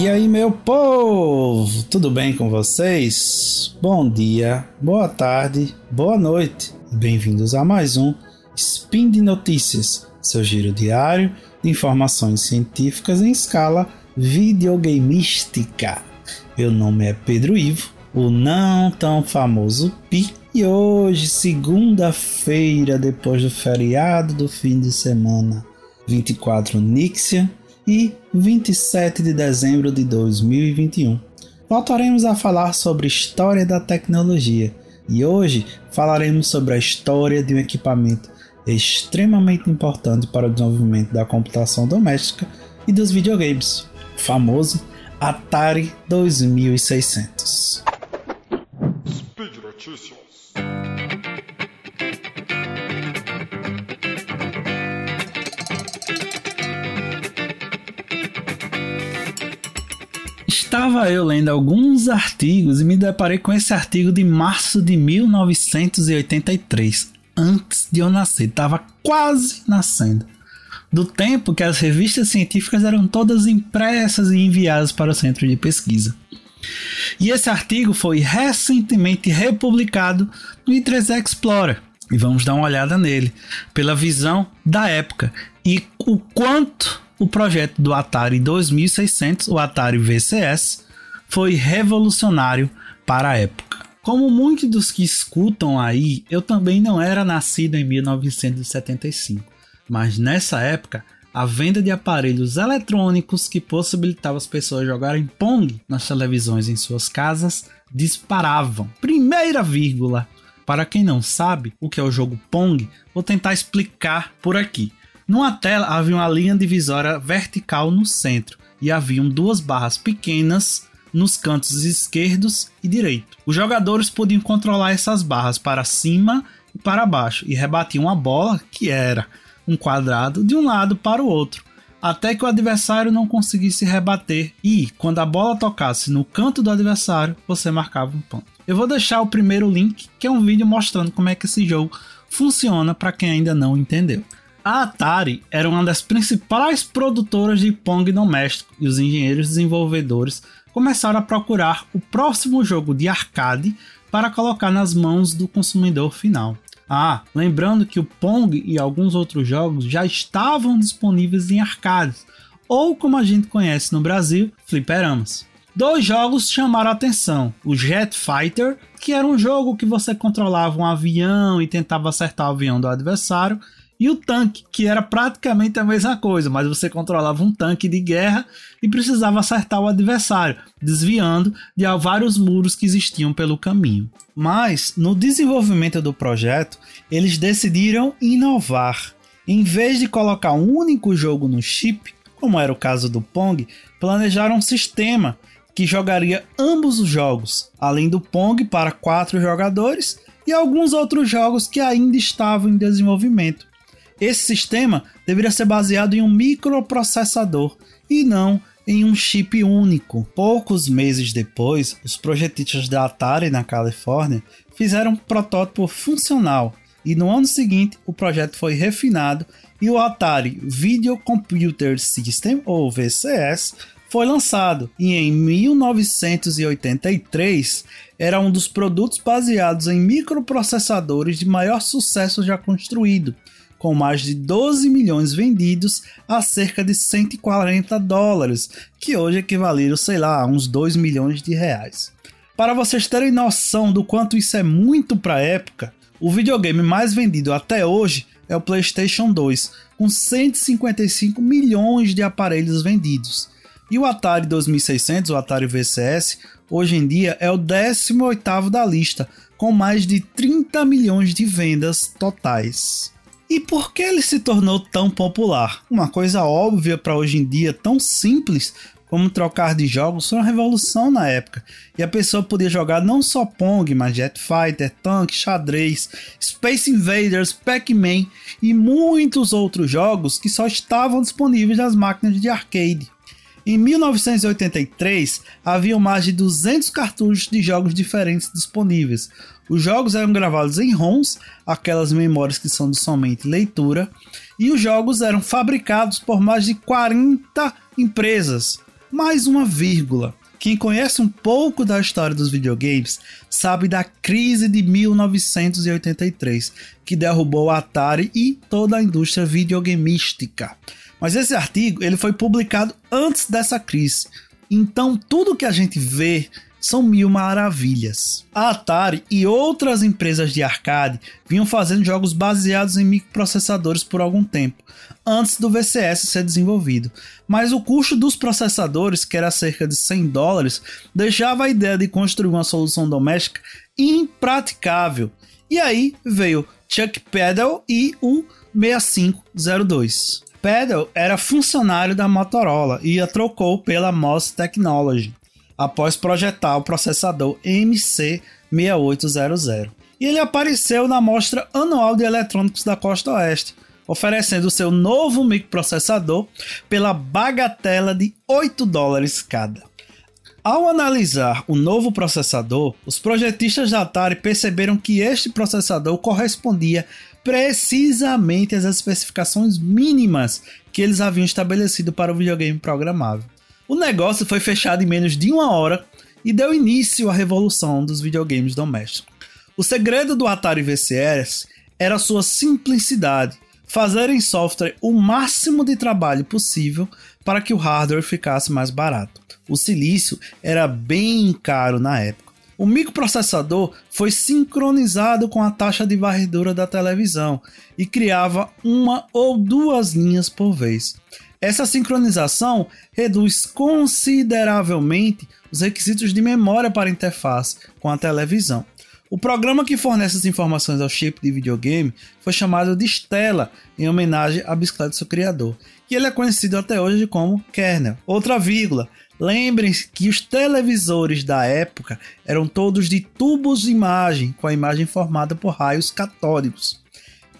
E aí, meu povo, tudo bem com vocês? Bom dia, boa tarde, boa noite. Bem-vindos a mais um Spin de Notícias, seu giro diário de informações científicas em escala videogameística. Meu nome é Pedro Ivo, o não tão famoso Pi, e hoje, segunda-feira, depois do feriado do fim de semana, 24 Nixia, e 27 de dezembro de 2021. Voltaremos a falar sobre história da tecnologia e hoje falaremos sobre a história de um equipamento extremamente importante para o desenvolvimento da computação doméstica e dos videogames, o famoso Atari 2600. Speed Notícias. Estava eu lendo alguns artigos e me deparei com esse artigo de março de 1983, antes de eu nascer, estava quase nascendo. Do tempo que as revistas científicas eram todas impressas e enviadas para o centro de pesquisa. E esse artigo foi recentemente republicado no I3 Explorer. E vamos dar uma olhada nele, pela visão da época e o quanto o projeto do Atari 2600, o Atari VCS, foi revolucionário para a época. Como muitos dos que escutam aí, eu também não era nascido em 1975, mas nessa época a venda de aparelhos eletrônicos que possibilitavam as pessoas jogarem Pong nas televisões em suas casas disparavam. Primeira vírgula. Para quem não sabe o que é o jogo Pong, vou tentar explicar por aqui. Numa tela havia uma linha divisória vertical no centro e haviam duas barras pequenas nos cantos esquerdos e direito. Os jogadores podiam controlar essas barras para cima e para baixo e rebatiam a bola, que era um quadrado, de um lado para o outro, até que o adversário não conseguisse rebater e, quando a bola tocasse no canto do adversário, você marcava um ponto. Eu vou deixar o primeiro link, que é um vídeo mostrando como é que esse jogo funciona para quem ainda não entendeu. A Atari era uma das principais produtoras de Pong doméstico e os engenheiros desenvolvedores começaram a procurar o próximo jogo de arcade para colocar nas mãos do consumidor final. Ah, lembrando que o Pong e alguns outros jogos já estavam disponíveis em arcades, ou como a gente conhece no Brasil, fliperamas. Dois jogos chamaram a atenção: o Jet Fighter, que era um jogo que você controlava um avião e tentava acertar o avião do adversário, e o tanque, que era praticamente a mesma coisa, mas você controlava um tanque de guerra e precisava acertar o adversário, desviando de vários muros que existiam pelo caminho. Mas, no desenvolvimento do projeto, eles decidiram inovar. Em vez de colocar um único jogo no chip, como era o caso do Pong, planejaram um sistema que jogaria ambos os jogos, além do Pong para quatro jogadores e alguns outros jogos que ainda estavam em desenvolvimento. Esse sistema deveria ser baseado em um microprocessador e não em um chip único. Poucos meses depois, os projetistas da Atari na Califórnia fizeram um protótipo funcional e no ano seguinte o projeto foi refinado e o Atari Video Computer System, ou VCS, foi lançado e em 1983 era um dos produtos baseados em microprocessadores de maior sucesso já construído com mais de 12 milhões vendidos a cerca de 140 dólares, que hoje equivaleram, sei lá, a uns 2 milhões de reais. Para vocês terem noção do quanto isso é muito para a época, o videogame mais vendido até hoje é o PlayStation 2, com 155 milhões de aparelhos vendidos. E o Atari 2600, o Atari VCS, hoje em dia é o 18º da lista, com mais de 30 milhões de vendas totais. E por que ele se tornou tão popular? Uma coisa óbvia para hoje em dia, tão simples como trocar de jogos, foi uma revolução na época. E a pessoa podia jogar não só Pong, mas Jet Fighter, Tank, Xadrez, Space Invaders, Pac-Man e muitos outros jogos que só estavam disponíveis nas máquinas de arcade. Em 1983, havia mais de 200 cartuchos de jogos diferentes disponíveis. Os jogos eram gravados em ROMs, aquelas memórias que são de somente leitura, e os jogos eram fabricados por mais de 40 empresas. mais uma vírgula. Quem conhece um pouco da história dos videogames sabe da crise de 1983, que derrubou o Atari e toda a indústria videogameística. Mas esse artigo ele foi publicado antes dessa crise. Então tudo que a gente vê são mil maravilhas. A Atari e outras empresas de arcade vinham fazendo jogos baseados em microprocessadores por algum tempo, antes do VCS ser desenvolvido. Mas o custo dos processadores, que era cerca de 100 dólares, deixava a ideia de construir uma solução doméstica impraticável. E aí veio Chuck Peddle e o 6502. Peddle era funcionário da Motorola e a trocou pela MOS Technology após projetar o processador MC6800. E ele apareceu na Mostra Anual de Eletrônicos da Costa Oeste, oferecendo seu novo microprocessador pela bagatela de 8 dólares cada. Ao analisar o novo processador, os projetistas da Atari perceberam que este processador correspondia precisamente às especificações mínimas que eles haviam estabelecido para o videogame programável. O negócio foi fechado em menos de uma hora e deu início à revolução dos videogames domésticos. O segredo do Atari VCS era sua simplicidade, fazer em software o máximo de trabalho possível para que o hardware ficasse mais barato. O silício era bem caro na época. O microprocessador foi sincronizado com a taxa de varredura da televisão e criava uma ou duas linhas por vez. Essa sincronização reduz consideravelmente os requisitos de memória para a interface com a televisão. O programa que fornece as informações ao chip de videogame foi chamado de Stella, em homenagem à bicicleta de seu criador, e ele é conhecido até hoje como kernel. Outra vírgula, lembrem-se que os televisores da época eram todos de tubos de imagem, com a imagem formada por raios catódicos,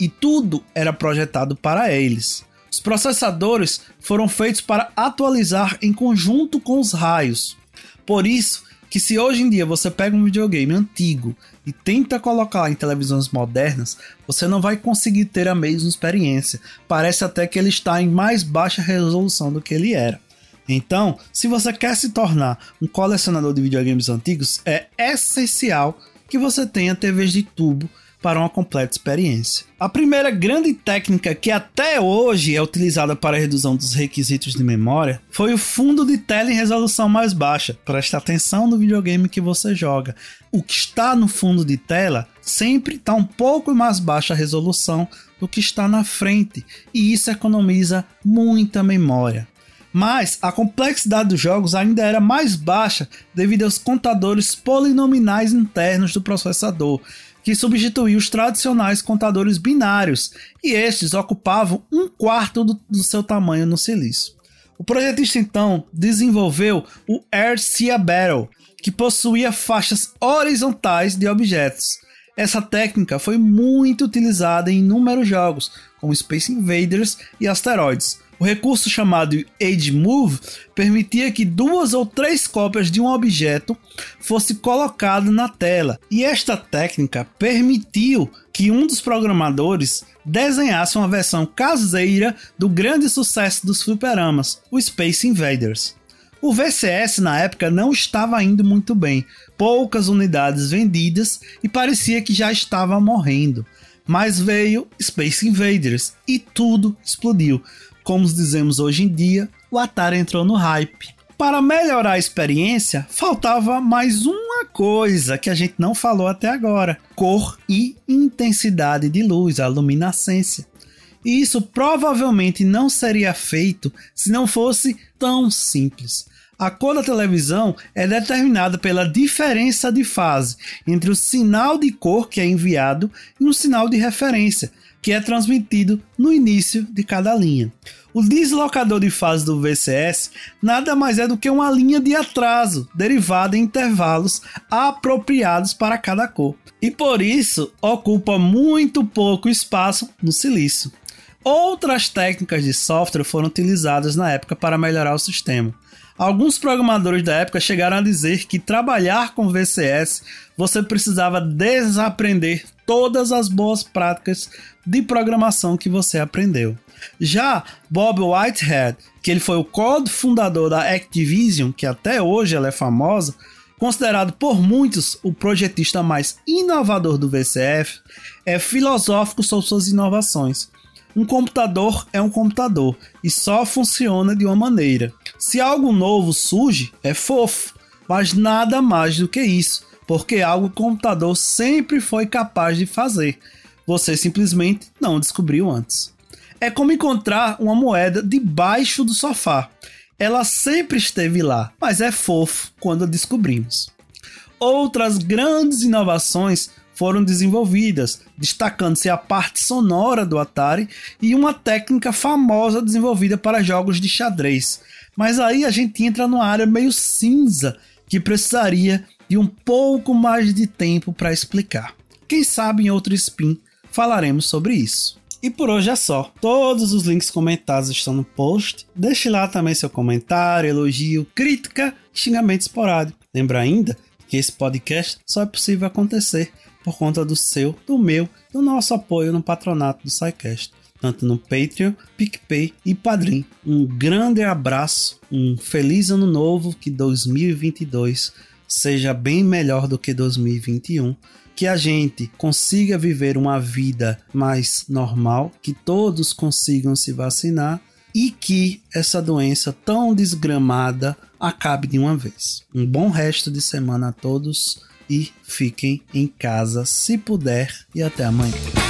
e tudo era projetado para eles. Os processadores foram feitos para atualizar em conjunto com os raios. Por isso que se hoje em dia você pega um videogame antigo e tenta colocar em televisões modernas, você não vai conseguir ter a mesma experiência. Parece até que ele está em mais baixa resolução do que ele era. Então, se você quer se tornar um colecionador de videogames antigos, é essencial que você tenha TVs de tubo para uma completa experiência. A primeira grande técnica que até hoje é utilizada para a redução dos requisitos de memória foi o fundo de tela em resolução mais baixa. Preste atenção no videogame que você joga. O que está no fundo de tela sempre está um pouco mais baixa a resolução do que está na frente, e isso economiza muita memória. Mas a complexidade dos jogos ainda era mais baixa devido aos contadores polinominais internos do processador, que substituiu os tradicionais contadores binários, e estes ocupavam um quarto do, do seu tamanho no silício. O projetista então desenvolveu o RCA Battle, que possuía faixas horizontais de objetos. Essa técnica foi muito utilizada em inúmeros jogos, como Space Invaders e Asteroids, o recurso chamado Age Move permitia que duas ou três cópias de um objeto fosse colocado na tela, e esta técnica permitiu que um dos programadores desenhasse uma versão caseira do grande sucesso dos fliperamas, o Space Invaders. O VCS na época não estava indo muito bem, poucas unidades vendidas e parecia que já estava morrendo. Mas veio Space Invaders e tudo explodiu como dizemos hoje em dia, o Atari entrou no hype. Para melhorar a experiência, faltava mais uma coisa que a gente não falou até agora: cor e intensidade de luz, a luminescência. E isso provavelmente não seria feito se não fosse tão simples. A cor da televisão é determinada pela diferença de fase entre o sinal de cor que é enviado e um sinal de referência, que é transmitido no início de cada linha. O deslocador de fase do VCS nada mais é do que uma linha de atraso derivada em intervalos apropriados para cada cor, e por isso ocupa muito pouco espaço no silício. Outras técnicas de software foram utilizadas na época para melhorar o sistema. Alguns programadores da época chegaram a dizer que trabalhar com VCS você precisava desaprender todas as boas práticas de programação que você aprendeu. Já Bob Whitehead, que ele foi o co-fundador da Activision, que até hoje ela é famosa, considerado por muitos o projetista mais inovador do VCF, é filosófico sobre suas inovações. Um computador é um computador e só funciona de uma maneira. Se algo novo surge, é fofo, mas nada mais do que isso, porque algo o computador sempre foi capaz de fazer. Você simplesmente não descobriu antes. É como encontrar uma moeda debaixo do sofá. Ela sempre esteve lá, mas é fofo quando a descobrimos. Outras grandes inovações foram desenvolvidas, destacando-se a parte sonora do Atari e uma técnica famosa desenvolvida para jogos de xadrez. Mas aí a gente entra numa área meio cinza que precisaria de um pouco mais de tempo para explicar. Quem sabe em outro spin falaremos sobre isso. E por hoje é só. Todos os links comentados estão no post. Deixe lá também seu comentário, elogio, crítica, xingamento esporádico. Lembra ainda que esse podcast só é possível acontecer por conta do seu, do meu, do nosso apoio no patronato do SciCast, tanto no Patreon, PicPay e Padrim. Um grande abraço, um feliz ano novo, que 2022 seja bem melhor do que 2021 que a gente consiga viver uma vida mais normal, que todos consigam se vacinar e que essa doença tão desgramada acabe de uma vez. Um bom resto de semana a todos e fiquem em casa se puder e até amanhã.